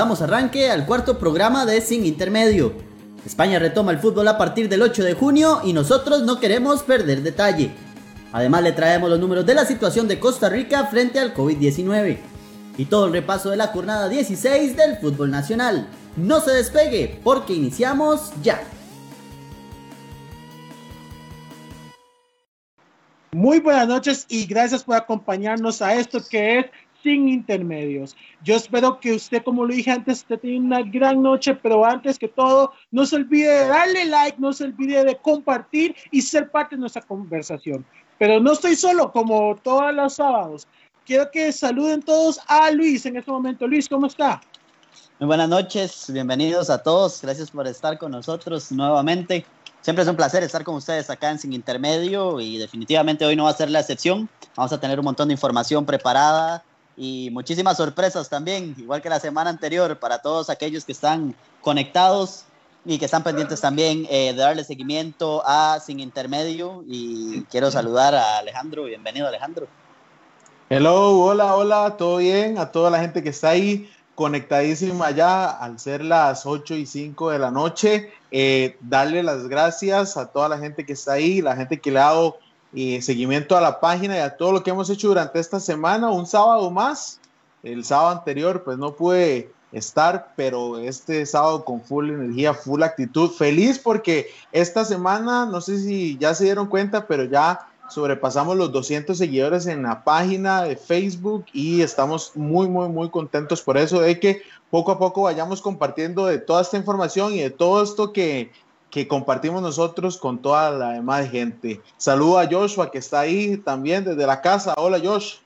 Damos arranque al cuarto programa de Sin Intermedio. España retoma el fútbol a partir del 8 de junio y nosotros no queremos perder detalle. Además le traemos los números de la situación de Costa Rica frente al COVID-19 y todo el repaso de la jornada 16 del fútbol nacional. No se despegue porque iniciamos ya. Muy buenas noches y gracias por acompañarnos a esto que es Sin Intermedios. Yo espero que usted, como lo dije antes, esté teniendo una gran noche, pero antes que todo, no se olvide de darle like, no se olvide de compartir y ser parte de nuestra conversación. Pero no estoy solo, como todos los sábados. Quiero que saluden todos a Luis en este momento. Luis, ¿cómo está? Muy buenas noches, bienvenidos a todos. Gracias por estar con nosotros nuevamente. Siempre es un placer estar con ustedes acá en Sin Intermedio y definitivamente hoy no va a ser la excepción. Vamos a tener un montón de información preparada y muchísimas sorpresas también, igual que la semana anterior, para todos aquellos que están conectados y que están pendientes también eh, de darle seguimiento a Sin Intermedio. Y quiero saludar a Alejandro. Bienvenido, Alejandro. Hello, hola, hola, ¿todo bien? A toda la gente que está ahí conectadísima ya al ser las 8 y 5 de la noche. Eh, darle las gracias a toda la gente que está ahí, la gente que le ha dado eh, seguimiento a la página y a todo lo que hemos hecho durante esta semana. Un sábado más. El sábado anterior, pues no pude estar, pero este sábado con full energía, full actitud. Feliz porque esta semana, no sé si ya se dieron cuenta, pero ya sobrepasamos los 200 seguidores en la página de Facebook y estamos muy, muy, muy contentos por eso, de que poco a poco vayamos compartiendo de toda esta información y de todo esto que, que compartimos nosotros con toda la demás gente. Saludo a Joshua que está ahí también desde la casa. Hola Josh.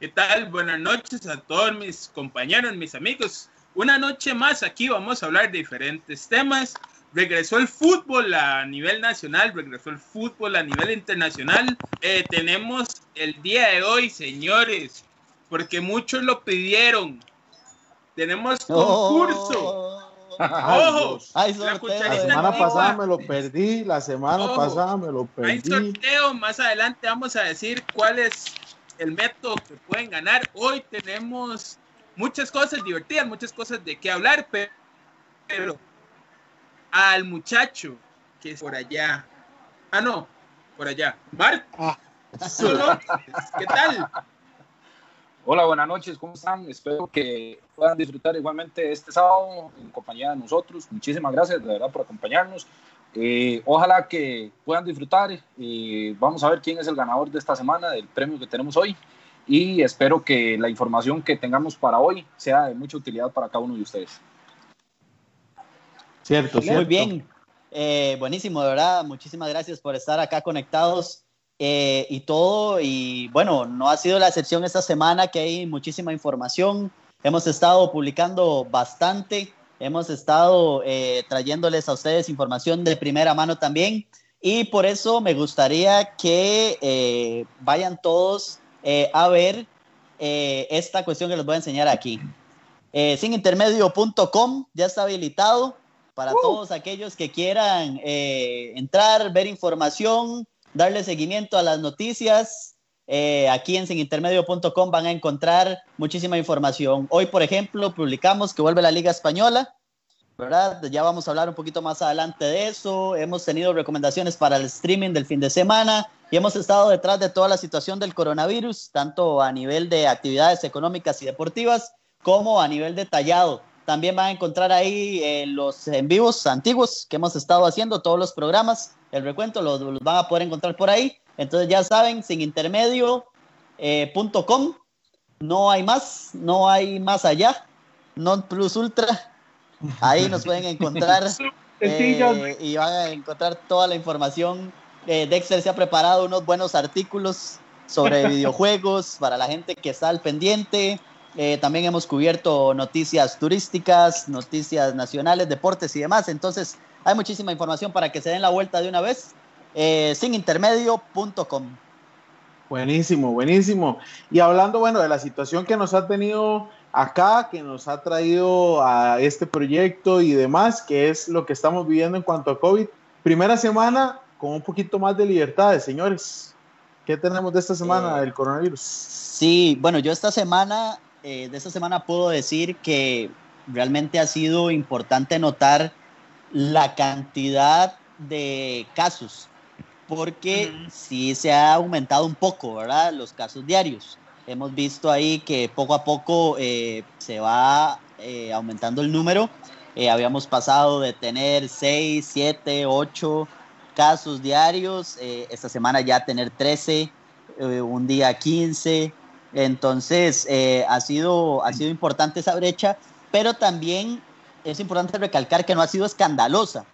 ¿Qué tal? Buenas noches a todos mis compañeros, mis amigos. Una noche más aquí vamos a hablar de diferentes temas regresó el fútbol a nivel nacional, regresó el fútbol a nivel internacional. Eh, tenemos el día de hoy, señores, porque muchos lo pidieron. Tenemos concurso. Oh. Ojo, la, semana pasada me lo perdí, la semana pasada me lo perdí. Hay sorteo, más adelante vamos a decir cuál es el método que pueden ganar. Hoy tenemos muchas cosas divertidas, muchas cosas de qué hablar, pero al muchacho que es por allá. Ah, no, por allá. Marc, ah. ¿qué tal? Hola, buenas noches, ¿cómo están? Espero que puedan disfrutar igualmente este sábado en compañía de nosotros. Muchísimas gracias, de verdad, por acompañarnos. Eh, ojalá que puedan disfrutar. y vamos a ver quién es el ganador de esta semana, del premio que tenemos hoy. Y espero que la información que tengamos para hoy sea de mucha utilidad para cada uno de ustedes. Cierto, Muy bien. Eh, buenísimo, de verdad. Muchísimas gracias por estar acá conectados eh, y todo. Y bueno, no ha sido la excepción esta semana que hay muchísima información. Hemos estado publicando bastante. Hemos estado eh, trayéndoles a ustedes información de primera mano también. Y por eso me gustaría que vayan todos a ver esta cuestión que les voy a enseñar aquí. sinintermedio.com ya está habilitado para uh. todos aquellos que quieran eh, entrar, ver información, darle seguimiento a las noticias. Eh, aquí en sinintermedio.com van a encontrar muchísima información. Hoy, por ejemplo, publicamos que vuelve la Liga Española, ¿verdad? Ya vamos a hablar un poquito más adelante de eso. Hemos tenido recomendaciones para el streaming del fin de semana y hemos estado detrás de toda la situación del coronavirus, tanto a nivel de actividades económicas y deportivas como a nivel detallado también van a encontrar ahí eh, los en vivos antiguos que hemos estado haciendo, todos los programas, el recuento los, van a poder encontrar por ahí. Entonces ya saben, sin intermedio.com, eh, no hay más, no hay más allá, non plus ultra. Ahí nos pueden encontrar eh, y van a encontrar toda la información. Dexter se ha preparado unos buenos artículos sobre videojuegos para la gente que está al pendiente. Eh, también hemos cubierto noticias turísticas, noticias nacionales, deportes y demás. Entonces, hay muchísima información para que se den la vuelta de una vez. Eh, sinintermedio.com. Buenísimo, buenísimo. Y hablando, bueno, de la situación que nos ha tenido acá, que nos ha traído a este proyecto y demás, que es lo que estamos viviendo en cuanto a COVID. Primera semana con un poquito más de libertades, señores. ¿Qué tenemos de esta semana eh, del coronavirus? Sí, bueno, yo esta semana eh, de esta semana puedo decir que realmente ha sido importante notar la cantidad de casos, porque sí se ha aumentado un poco, ¿verdad? Los casos diarios. Hemos visto ahí que poco a poco eh, se va eh, aumentando el número. Eh, habíamos pasado de tener 6, 7, 8 casos diarios, esta semana ya tener 13, un día 15. Entonces, ha, sido, ha sido importante esa brecha, pero también es importante recalcar que no ha sido escandalosa,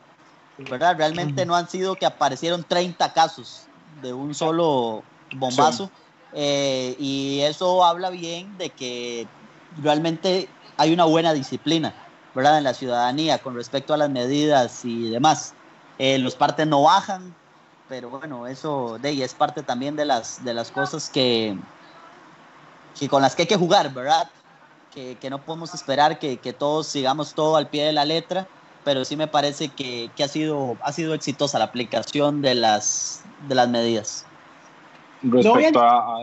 ¿verdad? Realmente no han sido que aparecieron 30 casos de un solo bombazo. Eh, y eso habla bien de que realmente hay una buena disciplina, ¿verdad? En la ciudadanía con respecto a las medidas y demás. Eh, los partes no bajan, pero bueno, eso de es parte también de las, de las cosas que, que con las que hay que jugar, ¿verdad? que, no podemos esperar que, todos sigamos todo al pie de la letra, pero sí me parece que, ha, sido, ha sido exitosa la aplicación de las, de las medidas. Respecto a,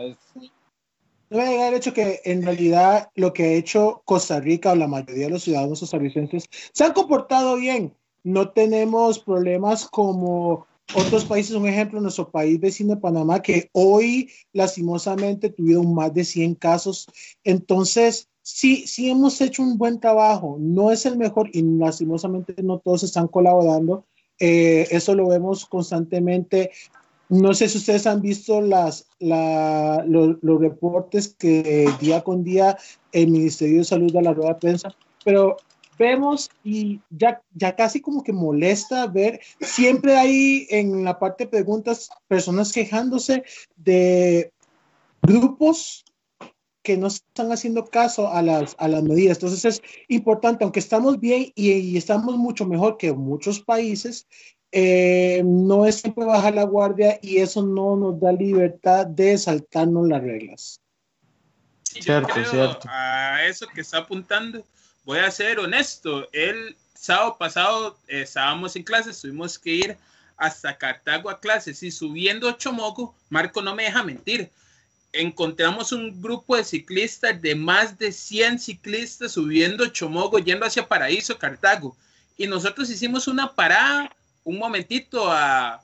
No voy a llegar el hecho que en realidad lo que ha hecho Costa Rica o la mayoría de los ciudadanos costarricenses se han comportado bien. No tenemos problemas como otros países, un ejemplo, nuestro país vecino de Panamá, que hoy lastimosamente tuvieron más de 100 casos. Entonces, sí, sí hemos hecho un buen trabajo. No es el mejor y lastimosamente no todos están colaborando. Eh, eso lo vemos constantemente. No sé si ustedes han visto las, los reportes que día con día el Ministerio de Salud da la rueda de prensa, pero vemos y ya, ya casi como que molesta ver, siempre hay en la parte de preguntas personas quejándose de grupos que no están haciendo caso a las, a las medidas. Entonces es importante, aunque estamos bien y, estamos mucho mejor que muchos países, eh, no es siempre bajar la guardia y eso no nos da libertad de saltarnos las reglas. cierto, cierto. A eso que está apuntando, voy a ser honesto. El sábado pasado eh, estábamos en clases, tuvimos que ir hasta Cartago a clases y subiendo Chomoco, Marco no me deja mentir encontramos un grupo de ciclistas de más de 100 ciclistas subiendo Chomogo, yendo hacia Paraíso, Cartago. Y nosotros hicimos una parada, un momentito a,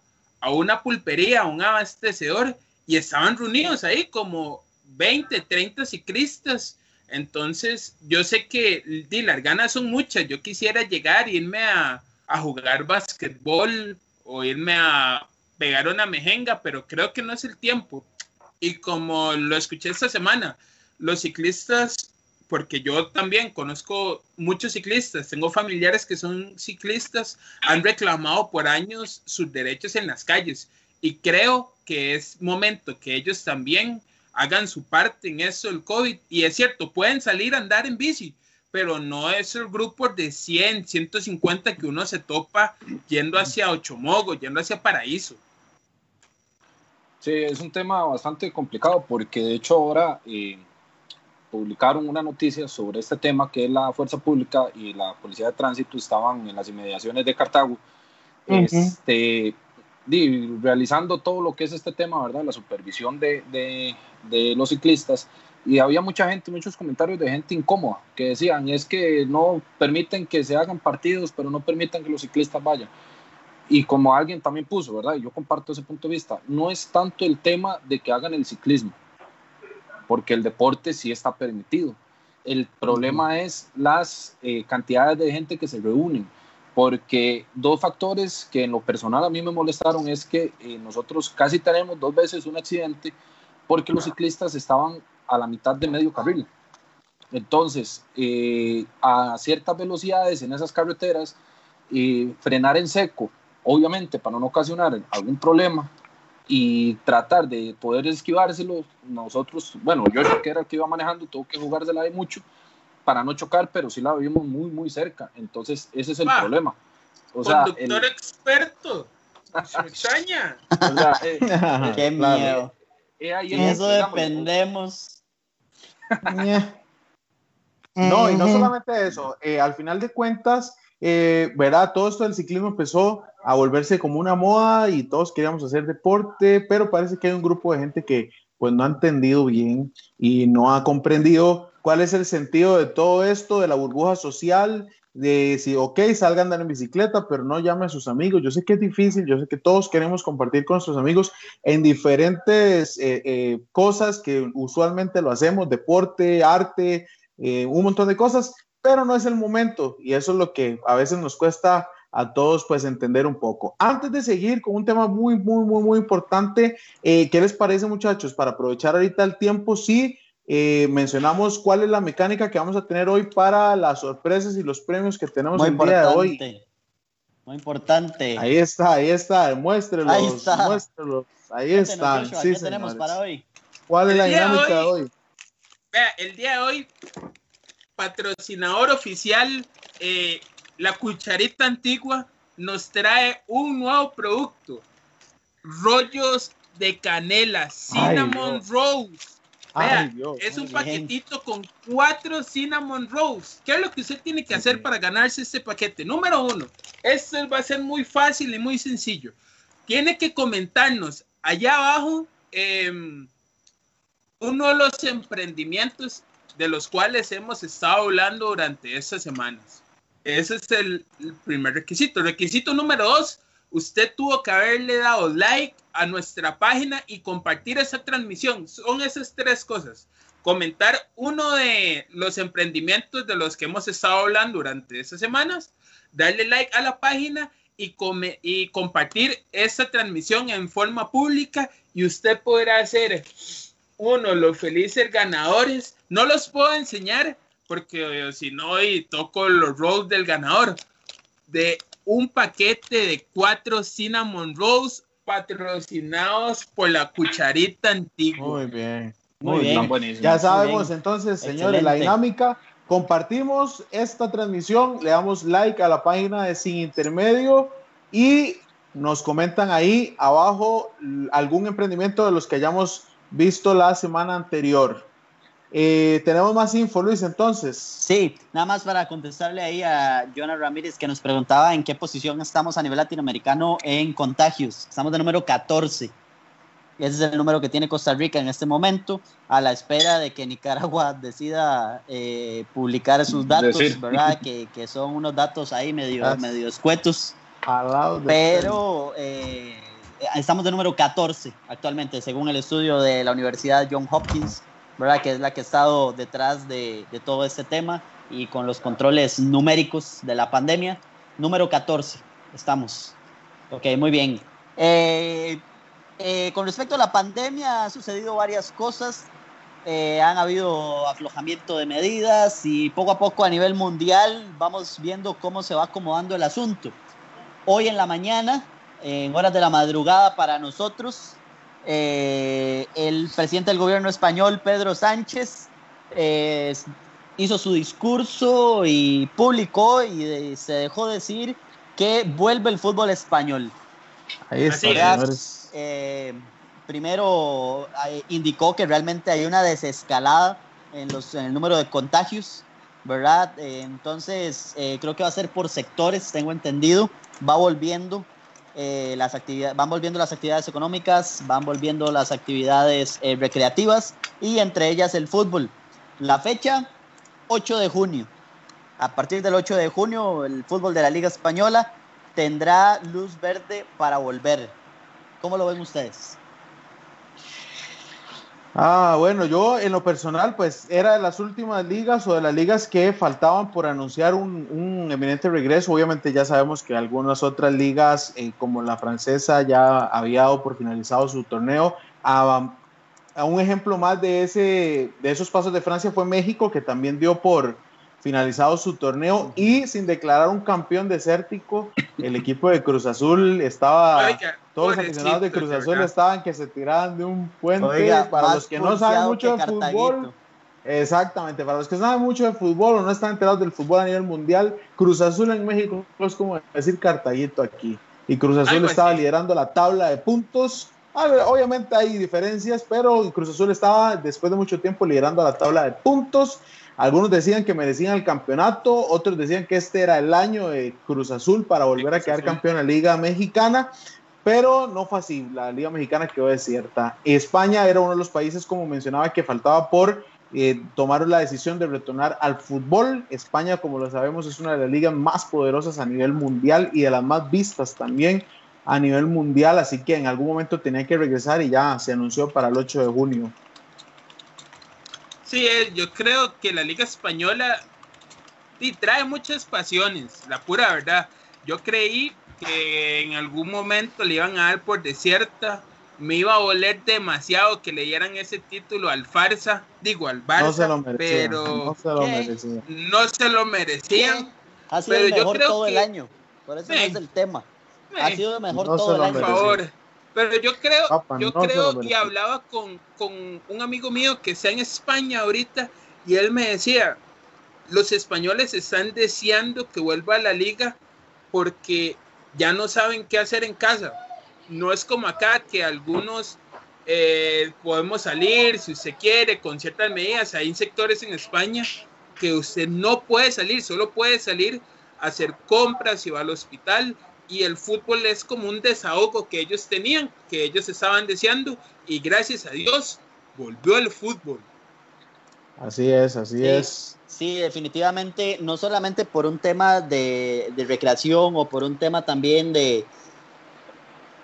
una pulpería, a un abastecedor, y estaban reunidos ahí como 20, 30 ciclistas. Entonces, yo sé que las ganas son muchas. Yo quisiera llegar irme a, a jugar basquetbol o irme a pegar una mejenga, pero creo que no es el tiempo. Y como lo escuché esta semana, los ciclistas, porque yo también conozco muchos ciclistas, tengo familiares que son ciclistas, han reclamado por años sus derechos en las calles. Y creo que es momento que ellos también hagan su parte en eso del COVID. Y es cierto, pueden salir a andar en bici, pero no es el grupo de 100, 150 que uno se topa yendo hacia Ochomogo, yendo hacia Paraíso. Sí, es un tema bastante complicado porque de hecho ahora eh, publicaron una noticia sobre este tema que es la fuerza pública y la policía de tránsito estaban en las inmediaciones de Cartago este, realizando todo lo que es este tema, ¿verdad? La supervisión de, de, de los ciclistas y había mucha gente, muchos comentarios de gente incómoda que decían es que no permiten que se hagan partidos, pero no permiten que los ciclistas vayan. Y como alguien también puso, ¿verdad? Y yo comparto ese punto de vista, no es tanto el tema de que hagan el ciclismo, porque el deporte sí está permitido. El problema es las eh, cantidades de gente que se reúnen, porque dos factores que en lo personal a mí me molestaron es que eh, nosotros casi tenemos dos veces un accidente porque los ciclistas estaban a la mitad de medio carril. Entonces, eh, a ciertas velocidades en esas carreteras, frenar en seco obviamente para no ocasionar algún problema y tratar de poder esquivárselo, nosotros, bueno, yo que era el que iba manejando, tuvo que jugársela de mucho para no chocar, pero sí la vimos muy, muy cerca. Entonces, ese es el problema. O sea, conductor experto. Se extraña. Eh, Qué miedo. Eh, eso dependemos. no, y no solamente eso. Eh, al final de cuentas, ¿verdad? Todo esto del ciclismo empezó a volverse como una moda y todos queríamos hacer deporte, pero parece que hay un grupo de gente que pues no ha entendido bien y no ha comprendido cuál es el sentido de todo esto, de la burbuja social, de si, ok, salgan a andar en bicicleta, pero no llame a sus amigos. Yo sé que es difícil, yo sé que todos queremos compartir con nuestros amigos en diferentes eh, eh, cosas que usualmente lo hacemos, deporte, arte, eh, un montón de cosas, pero no es el momento y eso es lo que a veces nos cuesta a todos pues entender un poco. Antes de seguir con un tema muy, muy, muy, muy importante, ¿qué les parece muchachos? Para aprovechar ahorita el tiempo, sí eh, mencionamos cuál es la mecánica que vamos a tener hoy para las sorpresas y los premios que tenemos el día de hoy. Muy importante. Ahí está, ahí está, muéstrelos, ahí está. muéstrelos, ahí están. sí, ¿Qué tenemos para hoy? ¿Cuál es la dinámica de hoy? Vea, el día de hoy, patrocinador oficial, eh, la cucharita antigua nos trae un nuevo producto. Rollos de canela, cinnamon es un paquetito con cuatro cinnamon rolls. ¿Qué es lo que usted tiene que hacer para ganarse este paquete? Número uno, esto va a ser muy fácil y muy sencillo. Tiene que comentarnos allá abajo em, uno de los emprendimientos de los cuales hemos estado hablando durante estas semanas. Ese es el, el primer requisito. Requisito número dos, usted tuvo que haberle dado like a nuestra página y compartir esa transmisión. Son esas tres cosas. Comentar uno de los emprendimientos de los que hemos estado hablando durante esas semanas, darle like a la página y, y compartir esa transmisión en forma pública y usted podrá ser uno los felices ganadores. No los puedo enseñar porque si no, toco los rolls del ganador. De un paquete de cuatro cinnamon rolls patrocinados por la cucharita antigua. Muy bien. Muy, bien. Ya sabemos entonces, señores, la dinámica. Compartimos esta transmisión, le damos like a la página de Sin Intermedio y nos comentan ahí abajo algún emprendimiento de los que hayamos visto la semana anterior. Eh, tenemos más info, Luis, entonces. Sí, nada más para contestarle ahí a Jonah Ramírez que nos preguntaba en qué posición estamos a nivel latinoamericano en contagios. Estamos de número 14. Ese es el número que tiene Costa Rica en este momento, a la espera de que Nicaragua decida eh, publicar sus datos, ¿verdad? Que, que, son unos datos ahí medio, medio escuetos. Pero eh, estamos de número 14 actualmente, según el estudio de la Universidad John Hopkins ¿verdad? Que es la que ha estado detrás de, todo este tema y con los controles numéricos de la pandemia. Número 14, estamos. Ok, muy bien. Eh, eh, con respecto a la pandemia, ha sucedido varias cosas. Eh, han habido aflojamiento de medidas y poco a poco a nivel mundial vamos viendo cómo se va acomodando el asunto. Hoy en la mañana, en horas de la madrugada para nosotros, eh, el presidente del gobierno español, Pedro Sánchez, eh, hizo su discurso y publicó y se dejó decir que vuelve el fútbol español. Ahí está, eh, primero indicó que realmente hay una desescalada en, los, en el número de contagios, ¿verdad? entonces, creo que va a ser por sectores, tengo entendido, va volviendo eh, las actividades, van volviendo las actividades económicas, van volviendo las actividades eh, recreativas y entre ellas el fútbol. La fecha, 8 de junio. A partir del 8 de junio, el fútbol de la Liga Española tendrá luz verde para volver. ¿Cómo lo ven ustedes? Ah, bueno, yo en lo personal, pues era de las últimas ligas o de las ligas que faltaban por anunciar un, eminente regreso. Obviamente ya sabemos que algunas otras ligas, eh, como la francesa, ya había dado por finalizado su torneo. A, a, un ejemplo más de, ese, de esos pasos de Francia fue México, que también dio por finalizado su torneo y sin declarar un campeón desértico, el equipo de Cruz Azul estaba todos los aficionados de Cruz Azul estaban que se tiraban de un puente. para los que no saben mucho de fútbol, exactamente, para los que no saben mucho de fútbol o no están enterados del fútbol a nivel mundial, Cruz Azul en México es como decir Cartaguito aquí. Y Cruz Azul estaba liderando la tabla de puntos. obviamente hay diferencias, pero Cruz Azul estaba después de mucho tiempo liderando la tabla de puntos. Algunos decían que merecían el campeonato, otros decían que este era el año de Cruz Azul para volver a quedar campeón en la Liga Mexicana pero no fue así. La Liga Mexicana quedó desierta. España era uno de los países, como mencionaba, que faltaba por eh, tomaron la decisión de retornar al fútbol. España, como lo sabemos, es una de las ligas más poderosas a nivel mundial y de las más vistas también a nivel mundial, así que en algún momento tenía que regresar y ya se anunció para el 8 de junio. Sí, eh, yo creo que la Liga Española sí, trae muchas pasiones, la pura verdad. Yo creí que en algún momento le iban a dar por desierta. Me iba a oler demasiado que le dieran ese título al Farsa, digo al Barça, pero no se lo merecían. No se lo merecían. Ha sido el mejor todo el año, por eso no es el tema. Ha sido el mejor todo el año. Por favor. Pero yo creo, yo creo y hablaba con, con un amigo mío que está en España ahorita y él me decía, los españoles están deseando que vuelva a la liga porque ya no saben qué hacer en casa. No es como acá que algunos eh, podemos salir, si usted quiere, con ciertas medidas. Hay sectores en España que usted no puede salir, solo puede salir a hacer compras y va al hospital. Y el fútbol es como un desahogo que ellos tenían, que ellos estaban deseando. Y gracias a Dios volvió el fútbol. Así es, así es. Sí, definitivamente, no solamente por un tema de, recreación o por un tema también de,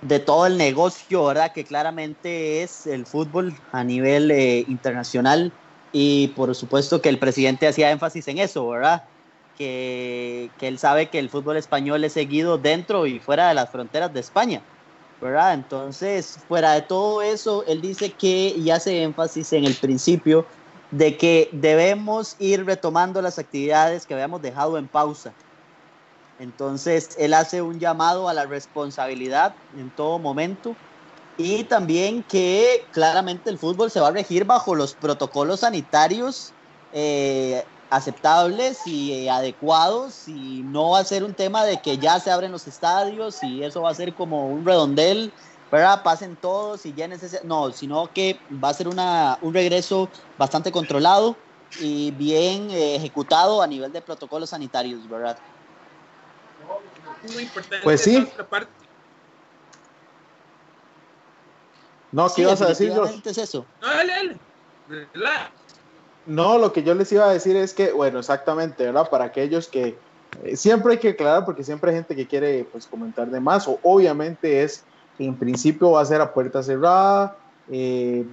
de todo el negocio, ¿verdad? Que claramente es el fútbol a nivel eh, internacional y por supuesto que el presidente hacía énfasis en eso, ¿verdad? Que, que, él sabe que el fútbol español es seguido dentro y fuera de las fronteras de España, ¿verdad? Entonces, fuera de todo eso, él dice que y hace énfasis en el principio de que debemos ir retomando las actividades que habíamos dejado en pausa. Entonces, él hace un llamado a la responsabilidad en todo momento y también que claramente el fútbol se va a regir bajo los protocolos sanitarios eh, aceptables y eh, adecuados y no va a ser un tema de que ya se abren los estadios y eso va a ser como un redondel ¿verdad? Pasen todos y ya ese No, sino que va a ser una, un regreso bastante controlado y bien eh, ejecutado a nivel de protocolos sanitarios, ¿verdad? Muy importante pues sí. No, ¿qué ibas a decir, es eso. No, dale, dale. No, lo que yo les iba a decir es que, bueno, exactamente, ¿verdad? Para aquellos que eh, siempre hay que aclarar, porque siempre hay gente que quiere pues, comentar de más, o obviamente es en principio va a ser a puerta cerrada, eh,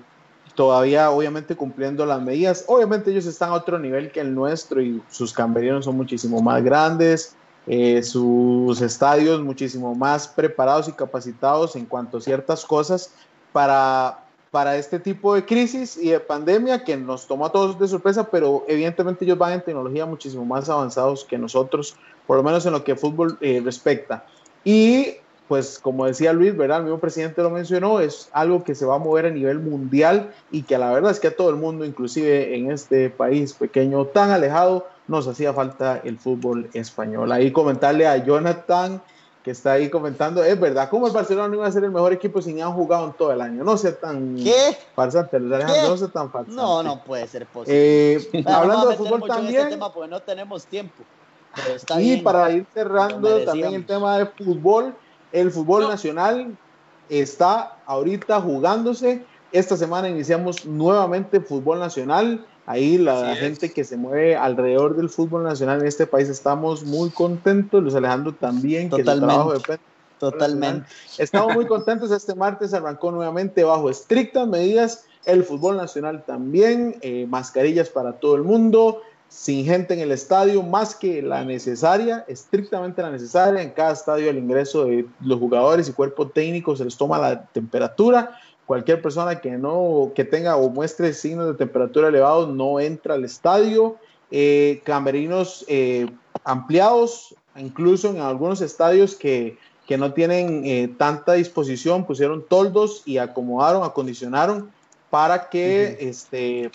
todavía obviamente cumpliendo las medidas. Obviamente ellos están a otro nivel que el nuestro y sus camerinos son muchísimo más grandes, eh, sus estadios muchísimo más preparados y capacitados en cuanto a ciertas cosas para, para este tipo de crisis y de pandemia que nos tomó a todos de sorpresa, pero evidentemente ellos van en tecnología muchísimo más avanzados que nosotros, por lo menos en lo que fútbol eh, respecta. Y pues como decía Luis, ¿verdad? El mismo presidente lo mencionó, es algo que se va a mover a nivel mundial y que la verdad es que a todo el mundo, inclusive en este país pequeño tan alejado, nos hacía falta el fútbol español. Ahí comentarle a Jonathan, que está ahí comentando, es verdad, ¿cómo el Barcelona no iba a ser el mejor equipo si ni han jugado en todo el año? No sea tan ¿Qué? farsante, no sea tan farsante. No, no puede ser posible. Eh, hablando de fútbol también. Este tema porque no tenemos tiempo. y para ir cerrando también el tema de fútbol, el fútbol nacional está ahorita jugándose. Esta semana iniciamos nuevamente fútbol nacional. Ahí la gente que se mueve alrededor del fútbol nacional en este país estamos muy contentos. Luis Alejandro también, Totalmente. que. Totalmente. Estamos muy contentos. Este martes arrancó nuevamente bajo estrictas medidas el fútbol nacional también, eh, mascarillas para todo el mundo, sin gente en el estadio, más que la necesaria, estrictamente la necesaria. En cada estadio el ingreso de los jugadores y cuerpo técnico se les toma la temperatura. Cualquier persona que no que tenga o muestre signos de temperatura elevados no entra al estadio. Eh, camerinos eh, ampliados, incluso en algunos estadios que, que no tienen eh, tanta disposición, pusieron toldos y acomodaron, acondicionaron para que este,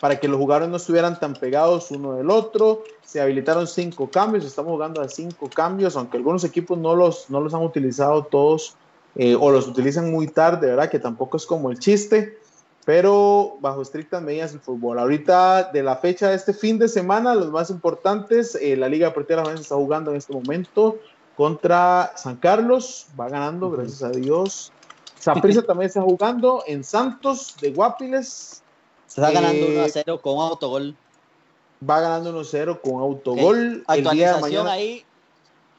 para que los jugadores no estuvieran tan pegados uno del otro. Se habilitaron cinco cambios, estamos jugando a cinco cambios, aunque algunos equipos no los, no los han utilizado todos eh, o los utilizan muy tarde, ¿verdad? Que tampoco es como el chiste, pero bajo estrictas medidas el fútbol. Ahorita de la fecha de este fin de semana, los más importantes, eh, la Liga Deportiva de está jugando en este momento contra San Carlos, va ganando, gracias a Dios. Saprissa también está jugando en Santos de Guapiles, Se está ganando Eh, 1 a 0 con autogol. Va ganando 1-0 con autogol. El día de Actualización mañana. ahí,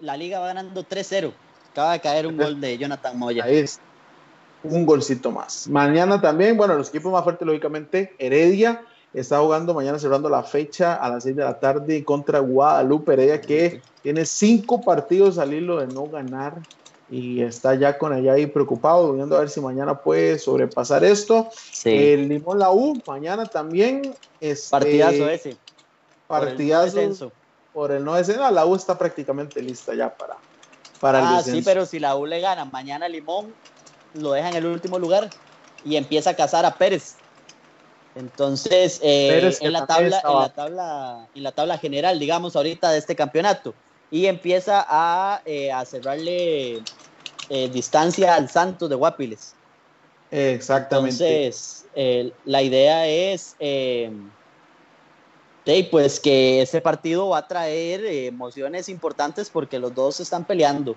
la liga va ganando 3-0. Acaba de caer un gol de Jonathan Moya. Ahí es un golcito más. Mañana también, bueno, los equipos más fuertes, lógicamente, Heredia está jugando mañana cerrando la fecha a las 6 de la tarde contra Guadalupe Heredia, que tiene cinco partidos al hilo de no ganar y está ya con allá ahí preocupado, viendo a ver si mañana puede sobrepasar esto. Sí. El Limón La U, mañana también. Este, Partidazo ese. por el Partidazo descenso. por el no descenso. La U está prácticamente lista ya para, para el Ah, descenso. sí, pero si la U le gana mañana Limón, lo deja en el último lugar y empieza a cazar a Pérez. Entonces, eh, Pérez, en, la tabla, en, la tabla, en la tabla general, digamos, ahorita de este campeonato, y empieza a, eh, a cerrarle eh, distancia al Santos de Guapiles. Exactamente. Entonces, eh, la idea es de, pues que ese partido va a traer eh, emociones importantes porque los dos están peleando,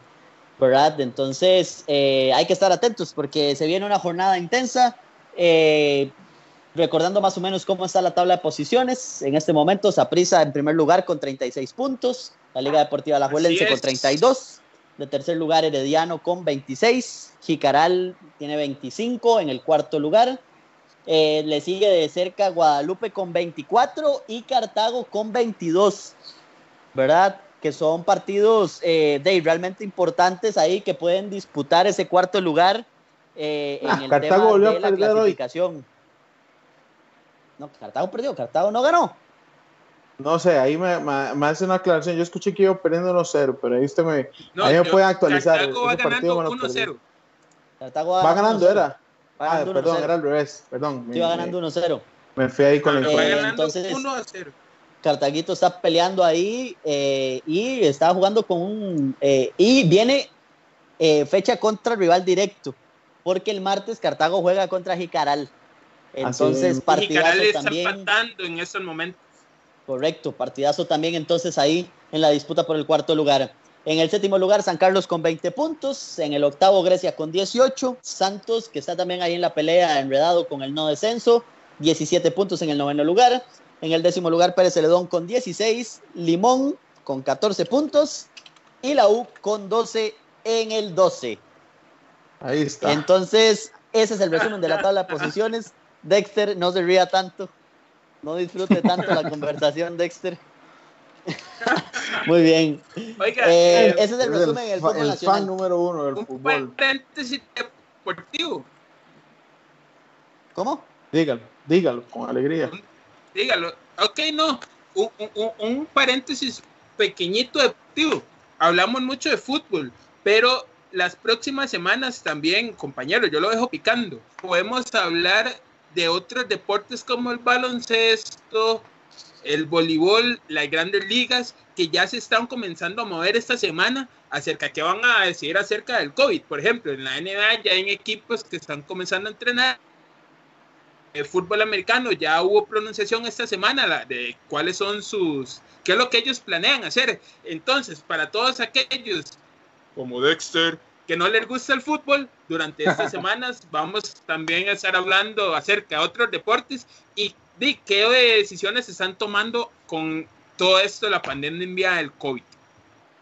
¿verdad? Entonces, eh, hay que estar atentos porque se viene una jornada intensa. eh, recordando más o menos cómo está la tabla de posiciones, en este momento Saprissa en primer lugar con 36 puntos, la Liga Deportiva Alajuelense Así con es. 32, de tercer lugar Herediano con 26, Jicaral tiene 25 en el cuarto lugar, eh, le sigue de cerca Guadalupe con 24 y Cartago con 22, ¿verdad? Que son partidos eh, de realmente importantes ahí que pueden disputar ese cuarto lugar eh, en Ah, el Cartago tema volvió a de la hoy. clasificación. No, Cartago perdió, Cartago no ganó. No sé, ahí me, me- me hace una aclaración. Yo escuché que iba perdiendo 1-0, pero ahí usted me. No, ahí me yo- pueden actualizar. Cartago va ganando me lo perdí. 1-0. Cartago Va ganando, 1-0. era. Ah, perdón, 1-0. era al revés. Perdón. Me- ganando 1-0. Me fui ahí con Va Eh, entonces- 1-0. Cartaguito está peleando ahí eh, y está jugando con un... eh, y viene eh, fecha contra rival directo, porque el martes Cartago juega contra Jicaral. Entonces, partidazo Jicaral está también. empatando en estos momentos. Correcto, partidazo también entonces ahí en la disputa por el cuarto lugar. En el séptimo lugar, San Carlos con 20 puntos. En el octavo, Grecia con 18. Santos, que está también ahí en la pelea, enredado con el no descenso, 17 puntos en el noveno lugar. En el décimo lugar, Pérez Celedón con 16. Limón con 14 puntos. Y la U con 12 en el 12. Ahí está. Entonces, ese es el resumen de la tabla de posiciones. Dexter, no se ría tanto. No disfrute tanto la conversación, Dexter. Muy bien. Oiga, Eh, eh, ese es el Es resumen del fútbol el nacional. fan número uno del un fútbol. paréntesis deportivo. ¿Cómo? Dígalo, dígalo con alegría. Dígalo. Ok, no. Un, un- un paréntesis pequeñito deportivo. Hablamos mucho de fútbol, pero las próximas semanas también, compañeros, yo lo dejo picando. Podemos hablar de otros deportes como el baloncesto, el voleibol, las grandes ligas, que ya se están comenzando a mover esta semana acerca que van a decir acerca del COVID. Por ejemplo, en la NBA ya hay equipos que están comenzando a entrenar el fútbol americano ya hubo pronunciación esta semana de cuáles son sus, qué es lo que ellos planean hacer. Entonces, para todos aquellos como Dexter que no les gusta el fútbol, durante estas semanas vamos también a estar hablando acerca de otros deportes y de qué decisiones se están tomando con todo esto de la pandemia del COVID.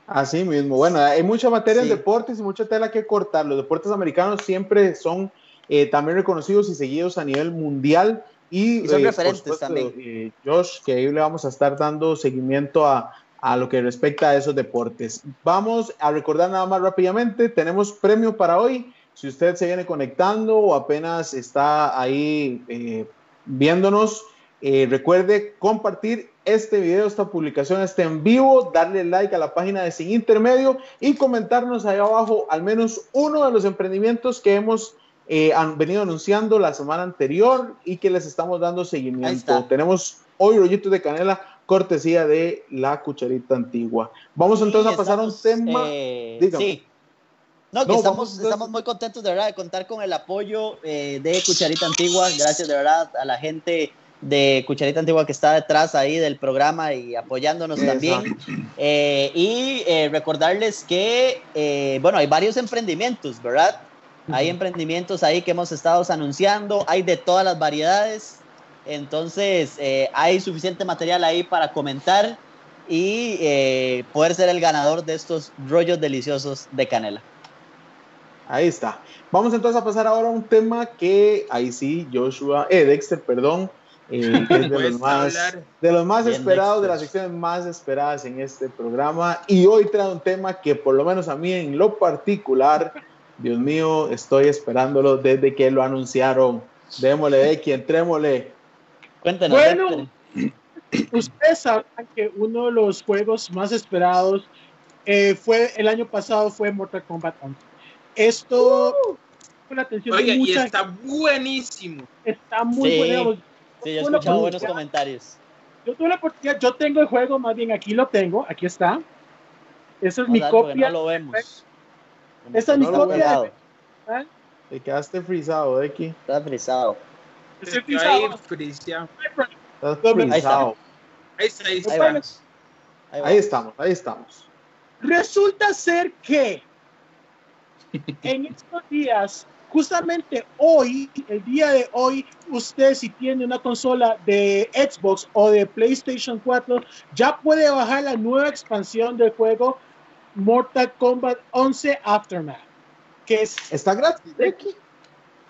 Así mismo. Bueno, hay mucha materia Sí. en deportes y mucha tela que cortar. Los deportes americanos siempre son eh, también reconocidos y seguidos a nivel mundial. Y, Y son eh, por referentes supuesto, también. eh, Josh, que ahí le vamos a estar dando seguimiento a, a lo que respecta a esos deportes. Vamos a recordar nada más rápidamente, tenemos premio para hoy. Si usted se viene conectando o apenas está ahí eh, viéndonos, eh, recuerde compartir este video, esta publicación, este en vivo, darle like a la página de Sin Intermedio y comentarnos ahí abajo al menos uno de los emprendimientos que hemos eh, han venido anunciando la semana anterior y que les estamos dando seguimiento. Tenemos hoy rollitos de canela, cortesía de la cucharita antigua. Vamos entonces a pasar a un tema. eh, Dígame. sí. No, que No, estamos, vamos, estamos muy contentos de verdad de contar con el apoyo eh, de Cucharita Antigua. Gracias de verdad a la gente de Cucharita Antigua que está detrás ahí del programa y apoyándonos también. Eh, y eh, recordarles que, eh, bueno, hay varios emprendimientos, ¿verdad? Hay emprendimientos ahí que hemos estado anunciando, hay de todas las variedades. Entonces, eh, hay suficiente material ahí para comentar y poder ser el ganador de estos rollos deliciosos de canela. Ahí está. Vamos entonces a pasar ahora a un tema que ahí sí, Joshua, eh, Dexter, perdón, eh, que es de los más, de los más Bien, esperados, de las secciones más esperadas en este programa. Y hoy trae un tema que por lo menos a mí en lo particular, Dios mío, estoy esperándolo desde que lo anunciaron. Démosle, Becky, entrémosle. Cuéntenos. Bueno. Dexter. Ustedes sabrán que uno de los juegos más esperados eh, fue el año pasado fue Mortal Kombat 11. Esto fue la atención Oiga, de y está buenísimo. está muy Sí. bueno. Sí, yo he escuchado buenos comentarios. Yo tuve la oportunidad, yo tengo el juego, más bien aquí lo tengo, aquí está. Esa es mi copia. No lo vemos. Como Esta es mi copia de- Te quedaste frisado, Becky. Está frisado. Estoy. Estás Ahí está. frisado. Ahí está, ahí está. Ahí Ahí estamos, ahí estamos. Resulta ser que en estos días, justamente hoy, el día de hoy, usted si tiene una consola de Xbox o de PlayStation 4, ya puede bajar la nueva expansión del juego Mortal Kombat 11 Aftermath, que es, Está gratis, Becky.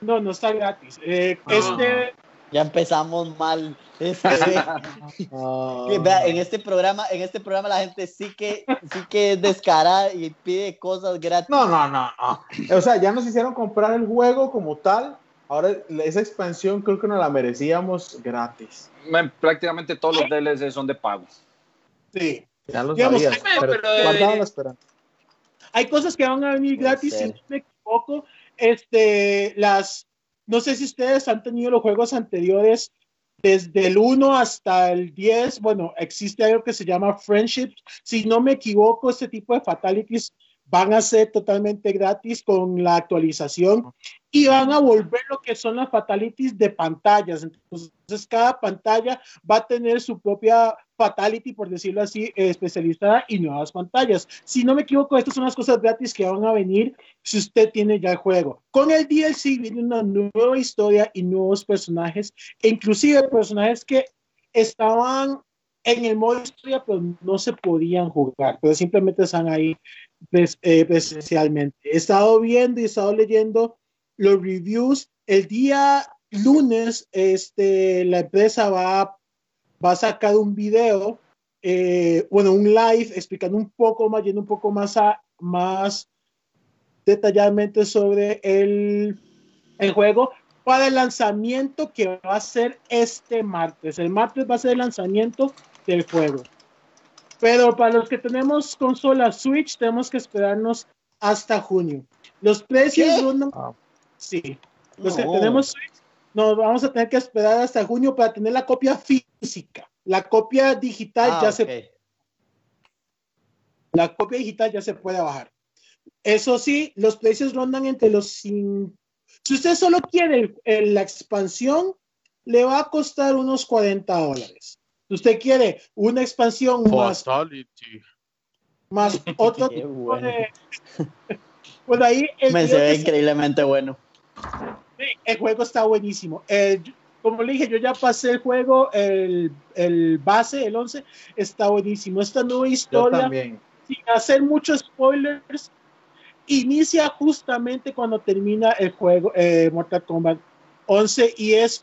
no, no está gratis. Eh, Ah. Este, Ya empezamos mal. Este, que vea, en este programa, en este programa la gente sí que, sí que es descarada y pide cosas gratis. No, no, no, no. O sea, ya nos hicieron comprar el juego como tal. Ahora esa expansión creo que nos la merecíamos gratis. Men, Prácticamente todos los DLC son de pago. sí. Ya lo Digamos, sabías, pero la esperanza. hay cosas que van a venir gratis, si no me equivoco. Este, las, no sé si ustedes han tenido los juegos anteriores, desde el 1 hasta el 10, bueno, existe algo que se llama Friendship. Si no me equivoco, este tipo de fatalities van a ser totalmente gratis con la actualización y van a volver lo que son las fatalities de pantallas. Entonces, cada pantalla va a tener su propia fatality, por decirlo así, eh, especializada y nuevas pantallas. Si no me equivoco, estas son las cosas gratis que van a venir si usted tiene ya el juego. Con el DLC viene una nueva historia y nuevos personajes, e inclusive personajes que estaban en el modo historia, pero no se podían jugar, pero simplemente están ahí pres- eh, presencialmente. He estado viendo y he estado leyendo los reviews. El día lunes, este, la empresa va, va a sacar un video, eh, bueno, un live explicando un poco más, yendo un poco más, a, más detalladamente sobre el, el juego para el lanzamiento que va a ser este martes. El martes va a ser el lanzamiento del juego. Pero para los que tenemos consola Switch, tenemos que esperarnos hasta junio. Los precios ¿Qué? rondan- Ah. Sí. Los que No. tenemos Switch, nos vamos a tener que esperar hasta junio para tener la copia física. La copia digital Ah, ya ok. se la copia digital ya se puede bajar. Eso sí, los precios rondan entre los Si usted solo quiere el- el- la expansión, le va a costar unos 40 dólares. Usted quiere una expansión más, más otro tipo bueno. de... Pues ahí el, Me se ve increíblemente bueno. Sí, el juego está buenísimo. Eh, como le dije, yo ya pasé el juego, el, el base, el 11, está buenísimo. Esta nueva historia, sin hacer muchos spoilers, inicia justamente cuando termina el juego eh, Mortal Kombat 11 y es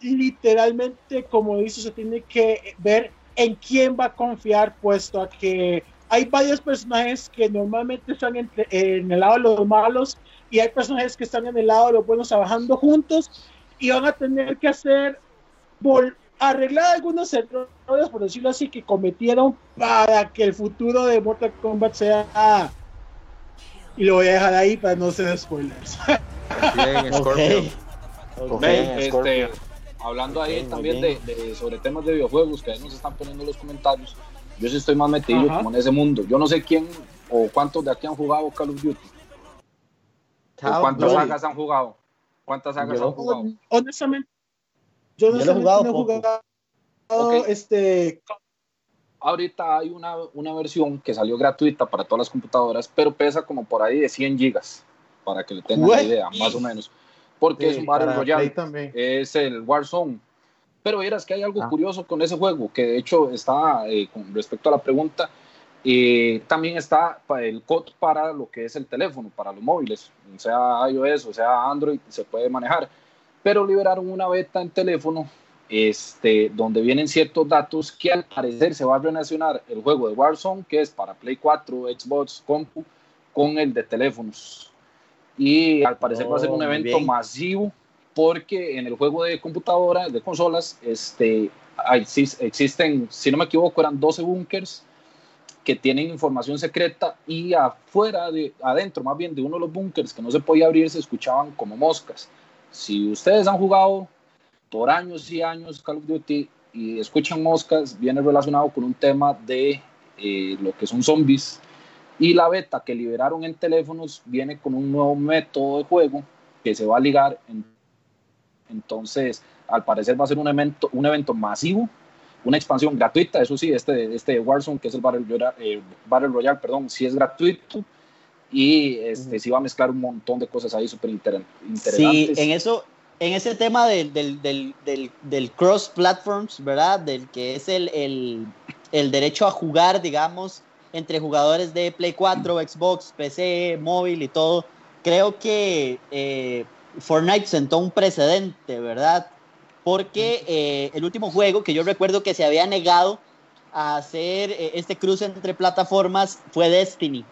literalmente, como dice, se tiene que ver en quién va a confiar, puesto a que hay varios personajes que normalmente están entre- en el lado de los malos y hay personajes que están en el lado de los buenos trabajando juntos y van a tener que hacer vol- arreglar algunos errores, por decirlo así, que cometieron para que el futuro de Mortal Kombat sea y lo voy a dejar ahí para no hacer spoilers. Bien, Ok. Scorpion. Ok. Ve, Bien, este. Hablando ahí también de, sobre temas de videojuegos que ahí nos están poniendo en los comentarios, yo sí estoy más metido Ajá. como en ese mundo. Yo no sé quién o cuántos de aquí han jugado Call of Duty. Call cuántas Duty. sagas han jugado. ¿Cuántas sagas Yo- han jugado? Honestamente, yo, he jugado no he jugado este Ahorita hay una, una versión que salió gratuita para todas las computadoras, pero pesa como por ahí de 100 gigas, para que le tengan la idea, más o menos. Porque es Sí, un Battle Royale. También. es el Warzone. Pero verás que hay algo Ah. curioso con ese juego, que de hecho está, eh, con respecto a la pregunta, eh, también está el COD para lo que es el teléfono, para los móviles, sea iOS o sea Android, se puede manejar. Pero liberaron una beta en teléfono este, donde vienen ciertos datos que al parecer se va a relacionar el juego de Warzone, que es para Play 4, Xbox, Compu, con el de teléfonos. Y al parecer va a ser Oh, un muy evento bien. masivo porque en el juego de computadora, de consolas, este, existen, si no me equivoco, eran 12 bunkers que tienen información secreta y afuera, de, adentro más bien de uno de los bunkers que no se podía abrir, se escuchaban como moscas. Si ustedes han jugado por años y años Call of Duty y escuchan moscas, viene relacionado con un tema de eh, lo que son zombies. Y la beta que liberaron en teléfonos viene con un nuevo método de juego que se va a ligar. en- entonces, al parecer va a ser un evento, un evento masivo, una expansión gratuita. Eso sí, este, este Warzone, que es el Battle Royale, eh, Battle Royale perdón, sí es gratuito. Y este, sí va a mezclar un montón de cosas ahí súper inter- Sí, interesantes. en eso, en ese tema del, del, del, del, del cross platforms, ¿verdad? Del que es el, el, el derecho a jugar, digamos, entre jugadores de Play 4, Xbox, PC, móvil y todo. Creo que eh, Fortnite sentó un precedente, ¿verdad? Porque eh, el último juego que yo recuerdo que se había negado a hacer eh, este cruce entre plataformas fue Destiny.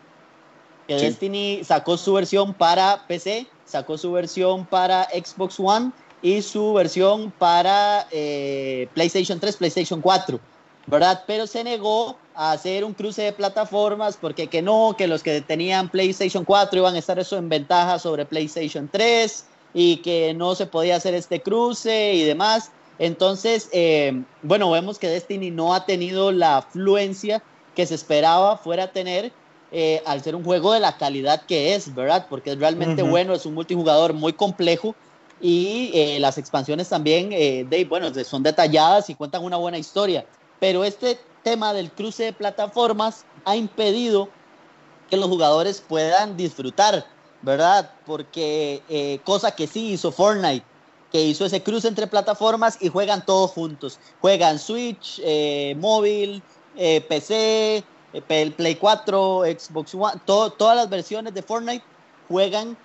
Que Sí. Destiny sacó su versión para PC, sacó su versión para Xbox One y su versión para PlayStation 3, PlayStation 4, ¿verdad? Pero se negó a hacer un cruce de plataformas porque que no, que los que tenían PlayStation 4 iban a estar eso en ventaja sobre PlayStation 3 y que no se podía hacer este cruce y demás. Entonces, eh, bueno, vemos que Destiny no ha tenido la afluencia que se esperaba fuera a tener eh, al ser un juego de la calidad que es, ¿verdad? Porque es realmente bueno, es un multijugador muy complejo y eh, las expansiones también, de, bueno, son detalladas y cuentan una buena historia. Pero este tema del cruce de plataformas ha impedido que los jugadores puedan disfrutar, ¿verdad? Porque eh, cosa que sí hizo Fortnite, que hizo ese cruce entre plataformas y juegan todos juntos. Juegan Switch, eh, móvil, eh, PC, eh, Play 4, Xbox One, to- todas las versiones de Fortnite juegan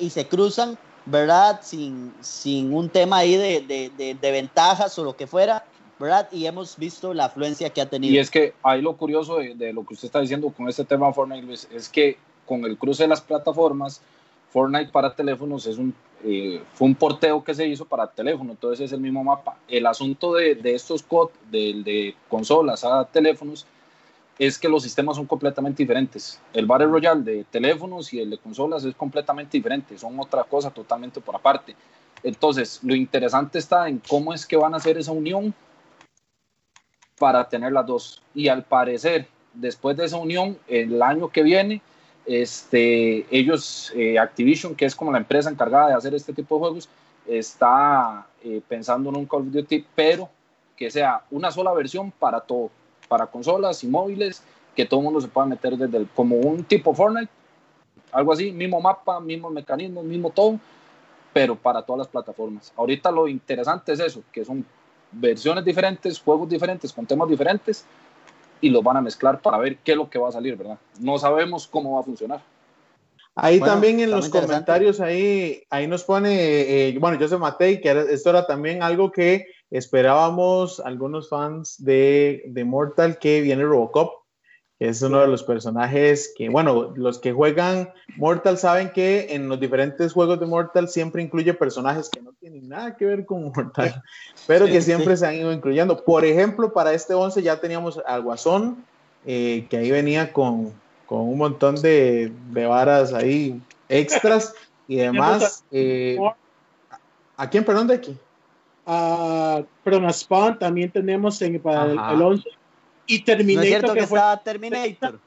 y se cruzan, ¿verdad? Sin, sin un tema ahí de, de- de- de ventajas o lo que fuera, ¿verdad? Y hemos visto la afluencia que ha tenido. Y es que ahí lo curioso de, de lo que usted está diciendo con este tema Fortnite, Luis, es que con el cruce de las plataformas, Fortnite para teléfonos es un, eh, fue un porteo que se hizo para teléfono, entonces es el mismo mapa. El asunto de, de estos COD, de, de consolas a teléfonos, es que los sistemas son completamente diferentes. El Battle Royale de teléfonos y el de consolas es completamente diferente, son otra cosa totalmente por aparte. Entonces, lo interesante está en cómo es que van a hacer esa unión para tener las dos. Y al parecer, después de esa unión, el año que viene, este, ellos, eh, Activision, que es como la empresa encargada de hacer este tipo de juegos, está eh, pensando en un Call of Duty, pero que sea una sola versión para todo, para consolas y móviles, que todo el mundo se pueda meter desde el, como un tipo Fortnite, algo así, mismo mapa, mismo mecanismo, mismo todo, pero para todas las plataformas. Ahorita lo interesante es eso, que son versiones diferentes, juegos diferentes, con temas diferentes, y los van a mezclar para ver qué es lo que va a salir, ¿verdad? No sabemos cómo va a funcionar. Ahí Bueno, también en los comentarios, ahí, ahí nos pone, eh, bueno, Joseph Matei, que era- esto era también algo que esperábamos algunos fans de, de Mortal, que viene Robocop, es uno de los personajes que, bueno, los que juegan Mortal saben que en los diferentes juegos de Mortal siempre incluye personajes que no tienen nada que ver con Mortal, pero que siempre sí. se han ido incluyendo. Por ejemplo, para este 11 ya teníamos al Guasón, eh, que ahí venía con, con un montón de, de varas ahí extras y demás. Eh, ¿A quién, perdón, de aquí? Ah, pero en Spawn también tenemos en, para Ajá. el 11. Y ¿No es Terminator, cierto que, que fue, está Terminator?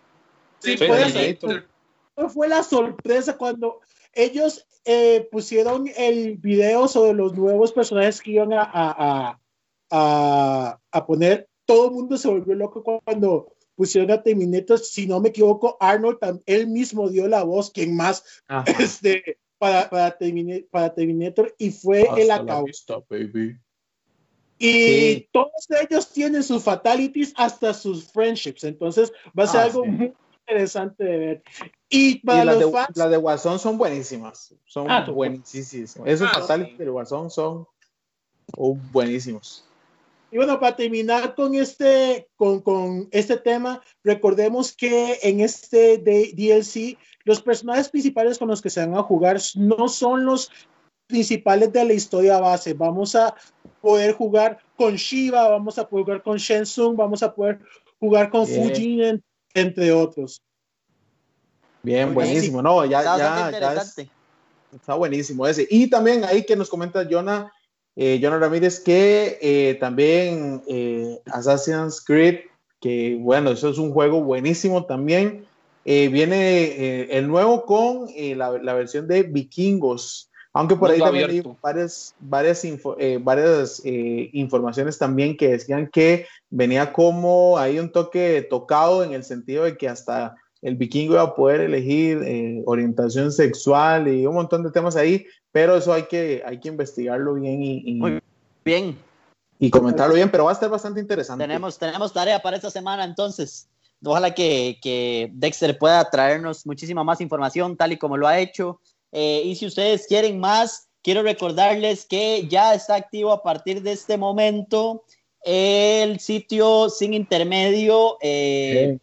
Sí, Sí, puede Terminator. ser. fue la sorpresa cuando ellos eh, pusieron el video sobre los nuevos personajes que iban a, a, a, a, a poner. Todo el mundo se volvió loco cuando pusieron a Terminator. Si no me equivoco, Arnold, él mismo dio la voz, quien más, este, para, para, Terminator, para Terminator, y fue el Hasta la acabó. Y todos ellos tienen sus fatalities hasta sus friendships. Entonces va a ser ah, algo muy interesante de ver. Y para las, los de, fans, las de Guasón son buenísimas. Son ah, buenísimas. Esos ah, fatalities de Guasón son buenísimos. Y bueno, para terminar con este, con, con, este tema, recordemos que en este DLC los personajes principales con los que se van a jugar no son los principales de la historia base. Vamos a poder jugar con Shiva, vamos a poder jugar con Shensung, vamos a poder jugar con Fujin, entre otros. Bien, buenísimo. No, ya, ya, ya está buenísimo ese. Y también ahí que nos comenta Jonah eh, John Ramírez, que eh, también eh, Assassin's Creed, que bueno, eso es un juego buenísimo también. Eh, viene el nuevo con la, la, versión de Vikingos, aunque por ahí también hay varias, varias, varias informaciones también que decían que venía como hay un toque tocado en el sentido de que hasta el vikingo iba a poder elegir orientación sexual y un montón de temas ahí, pero eso hay que, hay que investigarlo bien y, Muy bien. Y comentarlo bien, pero va a estar bastante interesante. Tenemos, tenemos tarea para esta semana entonces. Ojalá que, que Dexter pueda traernos muchísima más información, tal y como lo ha hecho. Eh, y si ustedes quieren más, quiero recordarles que ya está activo a partir de este momento el sitio sin intermedio eh,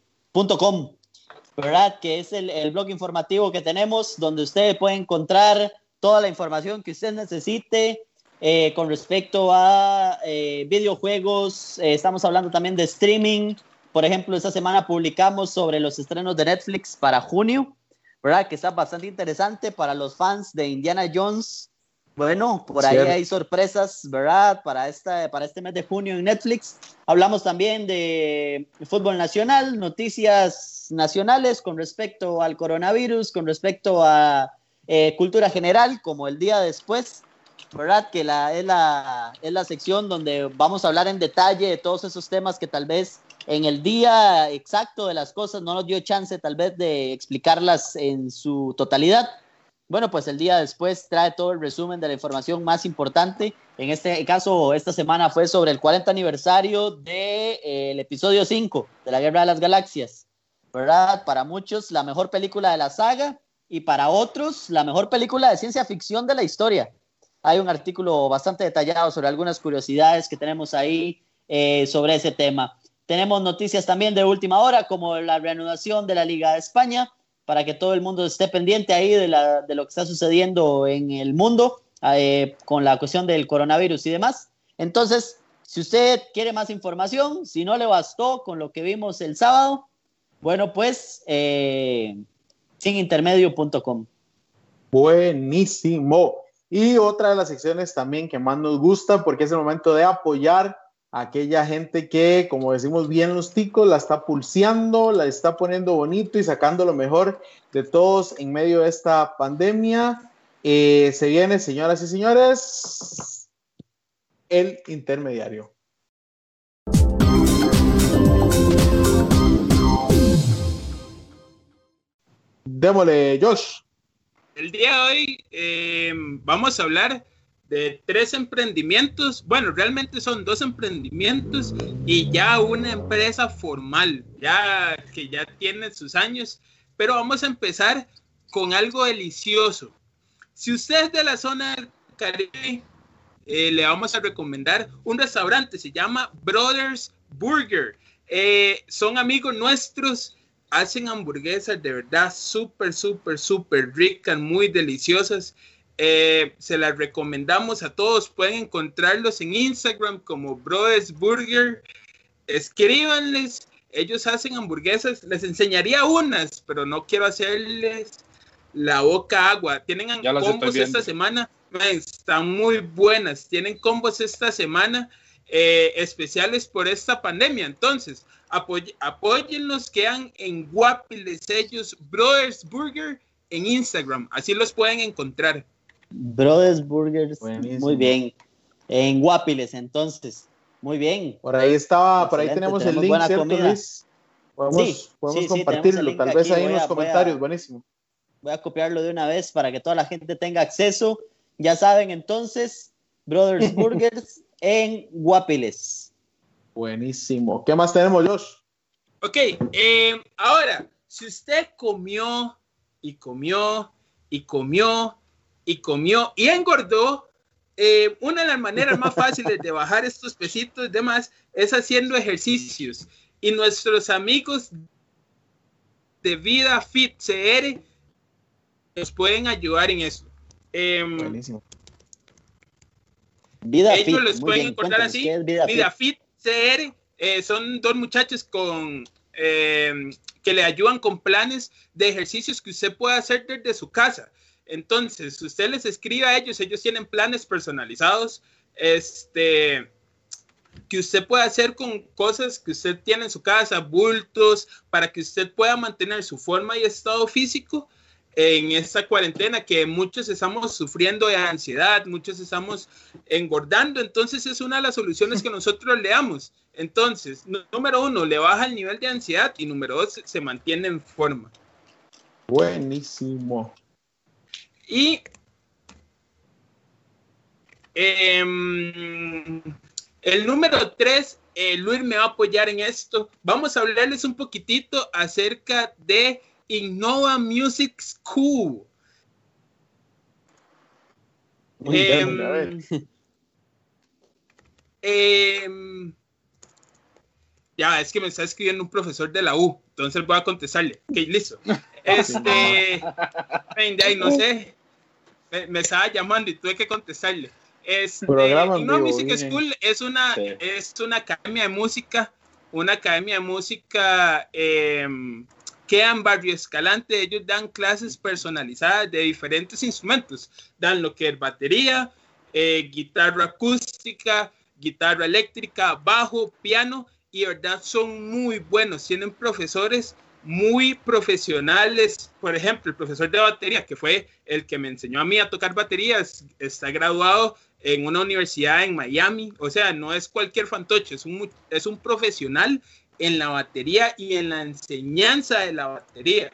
¿verdad? Que es el, el, blog informativo que tenemos donde ustedes pueden encontrar toda la información que usted necesite eh, con respecto a eh, videojuegos. Eh, estamos hablando también de streaming. Por ejemplo, esta semana publicamos sobre los estrenos de Netflix para junio, ¿verdad? Que está bastante interesante para los fans de Indiana Jones. Bueno, por ahí hay sorpresas, ¿verdad? Para, esta, para este mes de junio en Netflix. Hablamos también de fútbol nacional, noticias nacionales con respecto al coronavirus, con respecto a eh, cultura general, como el día después, ¿verdad? Que la, es, la, es la sección donde vamos a hablar en detalle de todos esos temas que tal vez en el día exacto de las cosas no nos dio chance tal vez de explicarlas en su totalidad. Bueno, pues el día después trae todo el resumen de la información más importante. En este caso, esta semana fue sobre el 40 aniversario del de, eh, episodio 5 de la Guerra de las Galaxias. ¿Verdad? Para muchos, la mejor película de la saga y para otros la mejor película de ciencia ficción de la historia. Hay un artículo bastante detallado sobre algunas curiosidades que tenemos ahí eh, sobre ese tema. Tenemos noticias también de última hora, como la reanudación de la Liga de España, para que todo el mundo esté pendiente ahí de, lo que está sucediendo en el mundo eh, con la cuestión del coronavirus y demás. Entonces, si usted quiere más información, si no le bastó con lo que vimos el sábado, bueno, pues eh, sinintermedio.com. Buenísimo. Y otra de las secciones también que más nos gusta porque es el momento de apoyar aquella gente que, como decimos bien los ticos, la está pulseando, la está poniendo bonito y sacando lo mejor de todos en medio de esta pandemia. Eh, se viene, señoras y señores, el intermediario. Démosle, Josh. El día de hoy eh, vamos a hablar de tres emprendimientos. Bueno, realmente son dos emprendimientos y ya una empresa formal, ya que ya tiene sus años. Pero vamos a empezar con algo delicioso. Si usted es de la zona del Caribe, eh, le vamos a recomendar un restaurante, se llama Brothers Burger. Eh, son amigos nuestros hacen hamburguesas de verdad súper, súper, súper ricas, muy deliciosas. Eh, se las recomendamos a todos. Pueden encontrarlos en Instagram como Brothers Burger. Escríbanles. Ellos hacen hamburguesas. Les enseñaría unas, pero no quiero hacerles la boca agua. Tienen combos esta semana. Están muy buenas. Tienen combos esta semana eh, especiales por esta pandemia. Entonces, apoy apóyenlos, quedan en Guapiles ellos, Brothers Burger en Instagram, así los pueden encontrar. Brothers Burgers, muy bien. En Guapiles, entonces, muy bien. Por ahí estaba, por ahí tenemos, el link, ¿cierto, Luis? Podemos, podemos compartirlo, tal vez ahí en los comentarios, buenísimo. Voy a copiarlo de una vez para que toda la gente tenga acceso. Ya saben, entonces, Brothers Burgers en Guapiles. Buenísimo. ¿Qué más tenemos, Josh? Ok, eh, ahora, si usted comió y comió y comió y comió y engordó, eh, una de las maneras más fáciles de bajar estos pesitos y demás es haciendo ejercicios. Y nuestros amigos de Vida Fit CR nos pueden ayudar en eso. Em, Buenísimo. Vida ellos Fit. los pueden bien, encontrar así. ¿qué es Vida, Vida Fit? Fit CR eh, son dos muchachos con eh, que le ayudan con planes de ejercicios que usted puede hacer desde su casa. Entonces, usted les escribe a ellos, ellos tienen planes personalizados, este, que usted puede hacer con cosas que usted tiene en su casa, bultos, para que usted pueda mantener su forma y estado físico en esta cuarentena que muchos estamos sufriendo de ansiedad, muchos estamos engordando, entonces es una de las soluciones que nosotros le damos. Entonces, número uno, le baja el nivel de ansiedad y número dos, se mantiene en forma. Buenísimo. Y eh, el número tres, eh, Luis me va a apoyar en esto. Vamos a hablarles un poquitito acerca de Innova Music School. Muy Em, bien, a ver. em, ya, es que me está escribiendo un profesor de la U, entonces voy a contestarle. Ok, listo. Este, no sé, me, me estaba llamando y tuve que contestarle. Este, vivo, Music bien. School es una, Sí. es una academia de música, una academia de música em, que en Barrio Escalante ellos dan clases personalizadas de diferentes instrumentos. Dan lo que es batería, eh, guitarra acústica, guitarra eléctrica, bajo, piano, y verdad son muy buenos. Tienen profesores muy profesionales. Por ejemplo, el profesor de batería, que fue el que me enseñó a mí a tocar baterías, está graduado en una universidad en Miami. O sea, no es cualquier fantoche, es un, es un profesional en la batería y en la enseñanza de la batería.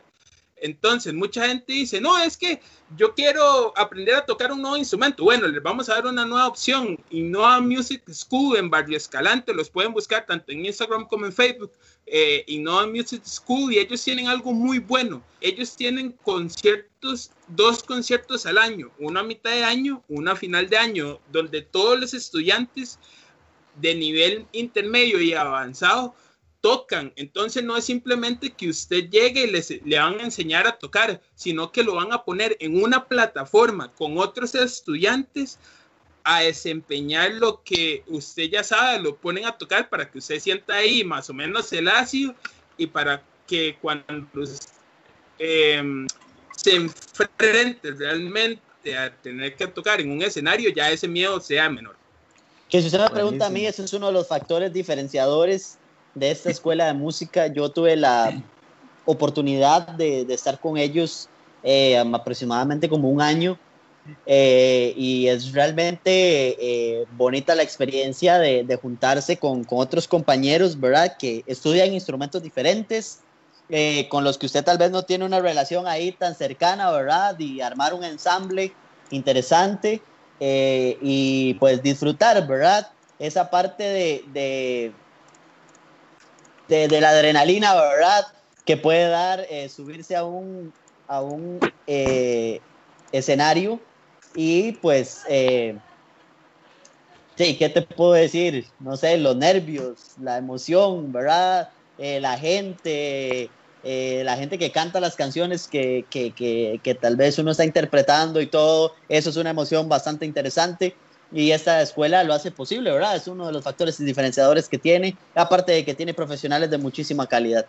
Entonces, mucha gente dice, no, es que yo quiero aprender a tocar un nuevo instrumento. Bueno, les vamos a dar una nueva opción. Innova Music School en Barrio Escalante. Los pueden buscar tanto en Instagram como en Facebook. Eh, Innova Music School y ellos tienen algo muy bueno. Ellos tienen conciertos, dos conciertos al año, uno a mitad de año, uno a final de año, donde todos los estudiantes de nivel intermedio y avanzado tocan. Entonces no es simplemente que usted llegue y les, le van a enseñar a tocar, sino que lo van a poner en una plataforma con otros estudiantes a desempeñar lo que usted ya sabe, lo ponen a tocar para que usted sienta ahí más o menos el ácido y para que cuando eh, se enfrente realmente a tener que tocar en un escenario, ya ese miedo sea menor. Que si usted me pregunta a mí, Buenísimo. ese es uno de los factores diferenciadores de esta escuela de música. Yo tuve la oportunidad de, estar con ellos eh, aproximadamente como un año eh, y es realmente eh, bonita la experiencia de, de juntarse con, con, otros compañeros, ¿verdad? Que estudian instrumentos diferentes, con los que usted tal vez no tiene una relación ahí tan cercana, ¿verdad? Y armar un ensamble interesante y pues disfrutar, ¿verdad? Esa parte de, de, la adrenalina, ¿verdad? Que puede dar eh, subirse a un, a un eh, escenario y pues, eh, sí, ¿qué te puedo decir? No sé, los nervios, la emoción, ¿verdad? Eh, la gente, la gente que canta las canciones que, que, que, que, tal vez uno está interpretando y todo, eso es una emoción bastante interesante y esta escuela lo hace posible, ¿verdad? Es uno de los factores diferenciadores que tiene, aparte de que tiene profesionales de muchísima calidad.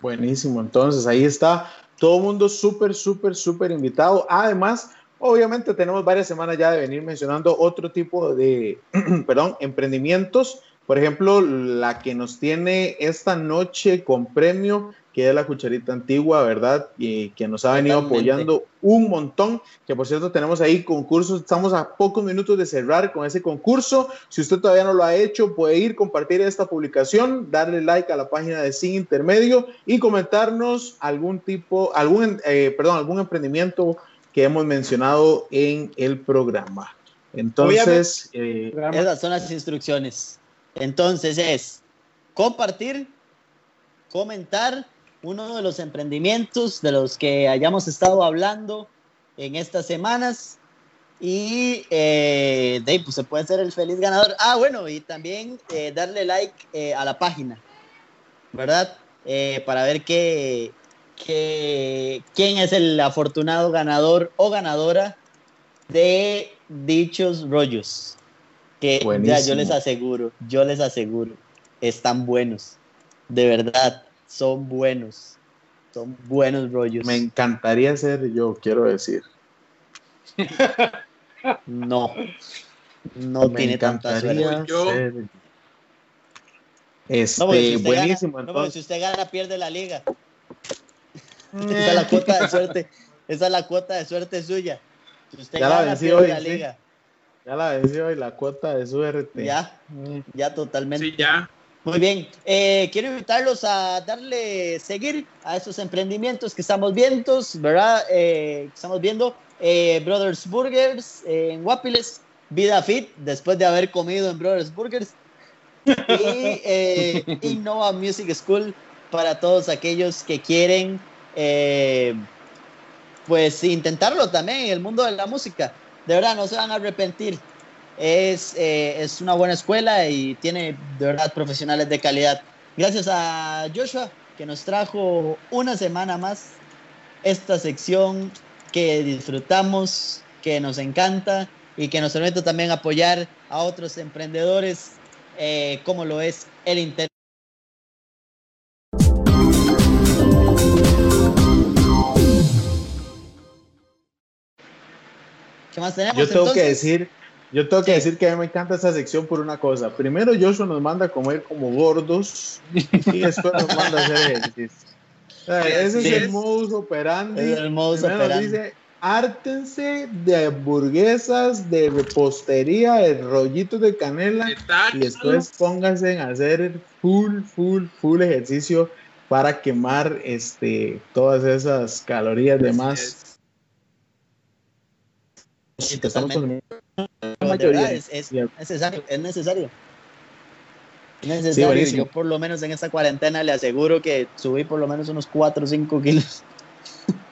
Buenísimo, entonces ahí está todo mundo súper, súper, súper invitado. Además, obviamente tenemos varias semanas ya de venir mencionando otro tipo de, perdón, emprendimientos. Por ejemplo, la que nos tiene esta noche con premio, que es la cucharita antigua, ¿verdad? Y que nos ha venido Totalmente. apoyando un montón. Que por cierto, tenemos ahí concursos. Estamos a pocos minutos de cerrar con ese concurso. Si usted todavía no lo ha hecho, puede ir, compartir esta publicación, darle like a la página de Sin Intermedio y comentarnos algún tipo, algún, eh, perdón, algún emprendimiento que hemos mencionado en el programa. Entonces, eh, esas son las instrucciones. Entonces es compartir, comentar uno de los emprendimientos de los que hayamos estado hablando en estas semanas y eh, pues se puede ser el feliz ganador. Ah, bueno, y también eh, darle like eh, a la página, ¿verdad? Eh, para ver qué, qué, quién es el afortunado ganador o ganadora de dichos rollos. Que ya yo les aseguro, yo les aseguro, están buenos. De verdad, son buenos. Son buenos rollos. Me encantaría ser yo, quiero decir. No. No Me tiene tanta suerte. Yo... Este, no, buenísimo. Gana, no, si usted gana, pierde la liga. Esa es la cuota de suerte. Esa es la cuota de suerte suya. Si usted ya gana, la pierde hoy, la liga. Ya la venció hoy la cuota de suerte. Ya, ya totalmente. Sí, ya. Muy bien, eh, quiero invitarlos a darle seguir a esos emprendimientos que estamos viendo, ¿verdad? Eh, estamos viendo eh, Brothers Burgers en Guapiles, Vida Fit, después de haber comido en Brothers Burgers, y Innova Music School para todos aquellos que quieren, pues, intentarlo también en el mundo de la música. De verdad, no se van a arrepentir. Es, eh, es una buena escuela y tiene de verdad profesionales de calidad. Gracias a Joshua que nos trajo una semana más esta sección que disfrutamos, que nos encanta y que nos permite también apoyar a otros emprendedores eh, como lo es el Internet. ¿Qué más tenemos? Yo tengo que decir yo tengo que decir que a mí me encanta esa sección por una cosa. Primero, Joshua nos manda a comer como gordos y después nos manda a hacer ejercicio. ese es el modus operandi. Es el modus operandi. dice, ártense de hamburguesas, de repostería, de rollitos de canela y después pónganse a hacer full, full, full ejercicio para quemar este, todas esas calorías de más. Es, es, necesario, es necesario. Es necesario. Yo por lo menos en esta cuarentena le aseguro que subí por lo menos unos 4 o 5 kilos.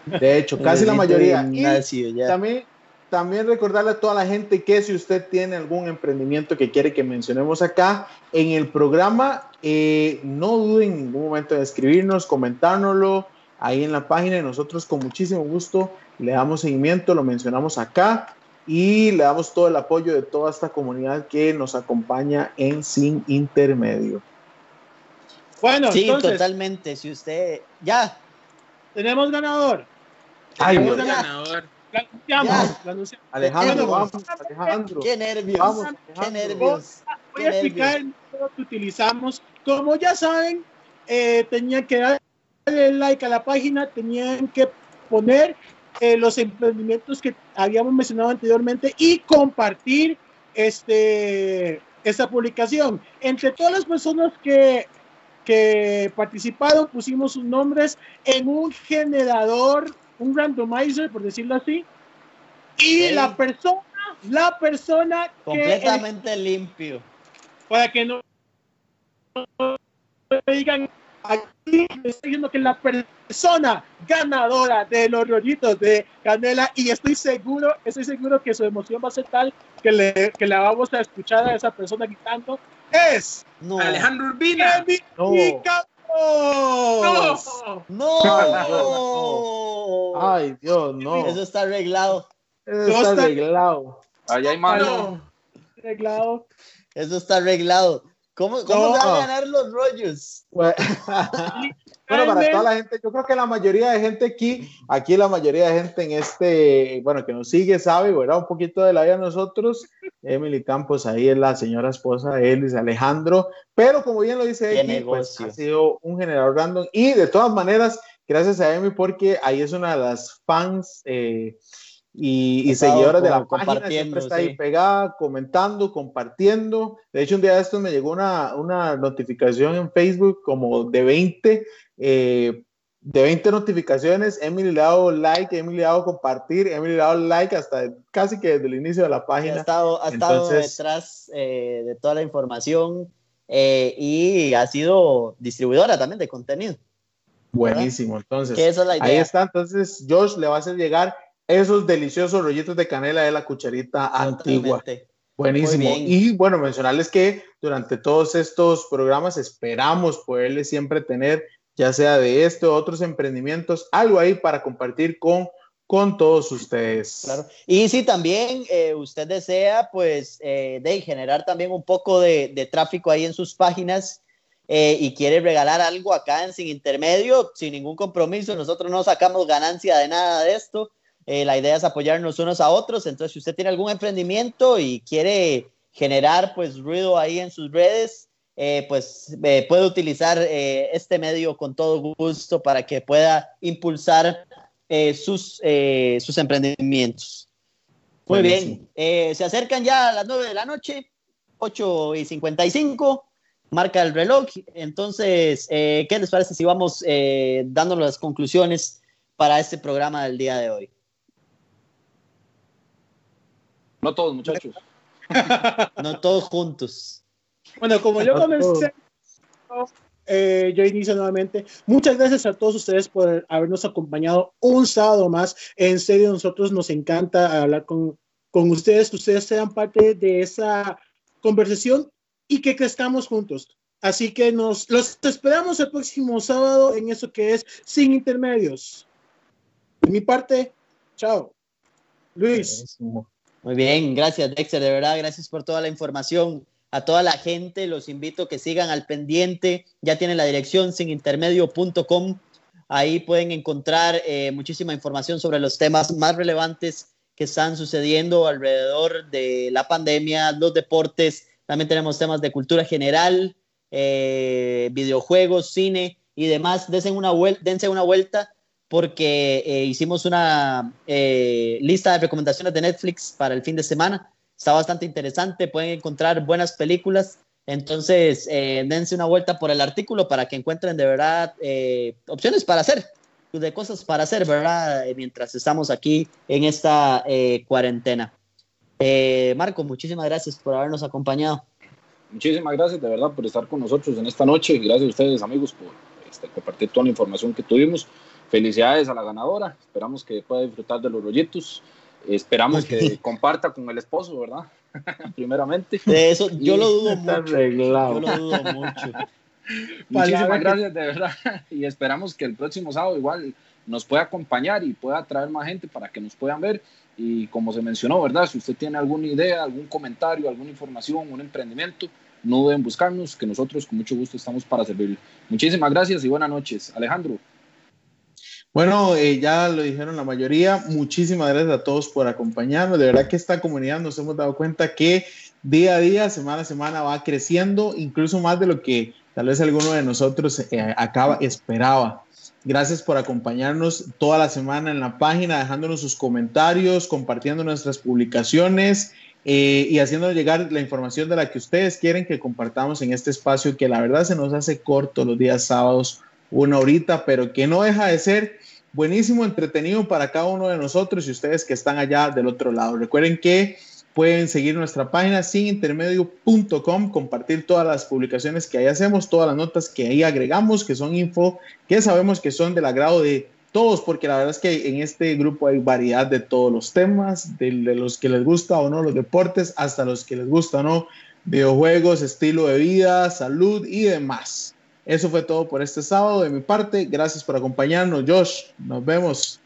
De hecho, casi la mayoría. Y también, también recordarle a toda la gente que si usted tiene algún emprendimiento que quiere que mencionemos acá en el programa, eh, no duden en ningún momento de escribirnos, comentárnoslo ahí en la página y nosotros con muchísimo gusto le damos seguimiento, lo mencionamos acá y le damos todo el apoyo de toda esta comunidad que nos acompaña en Sin Intermedio. Bueno, sí, totalmente. Si usted ya tenemos ganador. tenemos ganador. Alejandro, vamos, Alejandro. Qué nervios. qué nervios. Voy a explicar el método que utilizamos. Como ya saben, eh, tenían que darle like a la página, tenían que poner eh, los emprendimientos que habíamos mencionado anteriormente y compartir este, esta publicación. Entre todas las personas que, que participaron, pusimos sus nombres en un generador, un randomizer, por decirlo así, y la persona, la persona completamente limpio. Para que no digan aquí estoy diciendo que la persona ganadora de los rollitos de Canela y estoy seguro, estoy seguro que su emoción va a ser tal que, le, que la vamos a escuchar a esa persona gritando es Alejandro Urbina. No. No. no. Ay, Dios, no. Eso está arreglado. Eso está arreglado. Allá hay mano. Arreglado. Eso está arreglado. ¿Cómo, cómo van a ganar los rollos? bueno, para toda la gente, yo creo que la mayoría de gente aquí, aquí la mayoría de gente en este, bueno, que nos sigue, sabe, ¿verdad? Un poquito de la vida de nosotros. Emily Campos, ahí es la señora esposa de Elis Alejandro, pero como bien lo dice Emi, pues, ha sido un generador random y de todas maneras, gracias a Emi porque ahí es una de las fans. Eh, y, y seguidores de la página, siempre está ahí pegada, comentando, compartiendo. De hecho, un día de estos me llegó una, una notificación en Facebook como de 20 eh, de 20 notificaciones, Emily le ha dado like, Emily le ha dado compartir, Emily le ha dado like hasta casi que desde el inicio de la página. Ha estado, ha estado detrás eh, de toda la información eh, y ha sido distribuidora también de contenido. Buenísimo, entonces. Ahí está, entonces Josh le va a hacer llegar esos deliciosos rollitos de canela de la cucharita antigua. Buenísimo. Y bueno, mencionarles que durante todos estos programas esperamos poderles siempre tener, ya sea de este o otros emprendimientos, algo ahí para compartir con, con todos ustedes. Claro. Y si también eh, usted desea, pues, eh, de generar también un poco de, de tráfico ahí en sus páginas, eh, y quiere regalar algo acá en Sin Intermedio, sin ningún compromiso, nosotros no sacamos ganancia de nada de esto. Eh, la idea es apoyarnos unos a otros. Entonces, si usted tiene algún emprendimiento y quiere generar pues ruido ahí en sus redes, eh, pues puede utilizar este medio con todo gusto para que pueda impulsar sus, sus emprendimientos. Muy bien, se acercan ya a las 9 de la noche, 8 y 55 marca el reloj. Entonces, eh, ¿qué les parece si vamos eh, dando las conclusiones para este programa del día de hoy? No todos, muchachos. no todos juntos. Bueno, como yo comencé, eh, yo inicio nuevamente. Muchas gracias a todos ustedes por habernos acompañado un sábado más. En serio, nosotros nos encanta hablar con, con ustedes, que ustedes sean parte de esa conversación y que crezcamos juntos. Así que nos los esperamos el próximo sábado en eso que es Sin Intermedios. De mi parte, chao. Luis. Muy bien, gracias Dexter, de verdad, gracias por toda la información. A toda la gente los invito a que sigan al pendiente. Ya tienen la dirección sinintermedio.com. Ahí pueden encontrar eh, muchísima información sobre los temas más relevantes que están sucediendo alrededor de la pandemia, los deportes, también tenemos temas de cultura general, eh, videojuegos, cine y demás. Dense una, dense una vuelta porque eh, hicimos una eh, lista de recomendaciones de Netflix para el fin de semana. Está bastante interesante, pueden encontrar buenas películas. Entonces, dense una vuelta por el artículo para que encuentren de verdad opciones para hacer, de cosas para hacer, ¿verdad? mientras estamos aquí en esta cuarentena. Eh, Marco, muchísimas gracias por habernos acompañado. Muchísimas gracias de verdad por estar con nosotros en esta noche. Gracias a ustedes amigos por este, compartir toda la información que tuvimos. Felicidades a la ganadora. Esperamos que pueda disfrutar de los rollitos. Esperamos que comparta con el esposo, ¿verdad? Primeramente. De eso yo lo dudo mucho. Yo lo dudo mucho. Muchísimas gracias de verdad. Y esperamos que el próximo sábado igual nos pueda acompañar y pueda traer más gente para que nos puedan ver y como se mencionó, ¿verdad? Si usted tiene alguna idea, algún comentario, alguna información, un emprendimiento, no deben buscarnos, que nosotros con mucho gusto estamos para servirle. Muchísimas gracias y buenas noches. Alejandro. Bueno, eh, ya lo dijeron la mayoría. Muchísimas gracias a todos por acompañarnos. De verdad que esta comunidad nos hemos dado cuenta que día a día, semana a semana va creciendo, incluso más de lo que tal vez alguno de nosotros eh, acaba esperaba. Gracias por acompañarnos toda la semana en la página, dejándonos sus comentarios, compartiendo nuestras publicaciones eh, y haciéndonos llegar la información de la que ustedes quieren que compartamos en este espacio que la verdad se nos hace corto los días sábados, una horita, pero que no deja de ser buenísimo, entretenido para cada uno de nosotros y ustedes que están allá del otro lado. Recuerden que Pueden seguir nuestra página sinintermedio.com, compartir todas las publicaciones que ahí hacemos, todas las notas que ahí agregamos, que son info, que sabemos que son del agrado de todos, porque la verdad es que en este grupo hay variedad de todos los temas, de, los que les gusta o no los deportes, hasta los que les gusta o no videojuegos, estilo de vida, salud y demás. Eso fue todo por este sábado de mi parte. Gracias por acompañarnos, Josh. Nos vemos.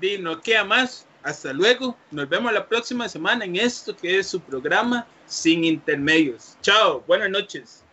Dino, ¿qué más? Hasta luego. Nos vemos la próxima semana en esto que es su programa Sin Intermedios. Chao. Buenas noches.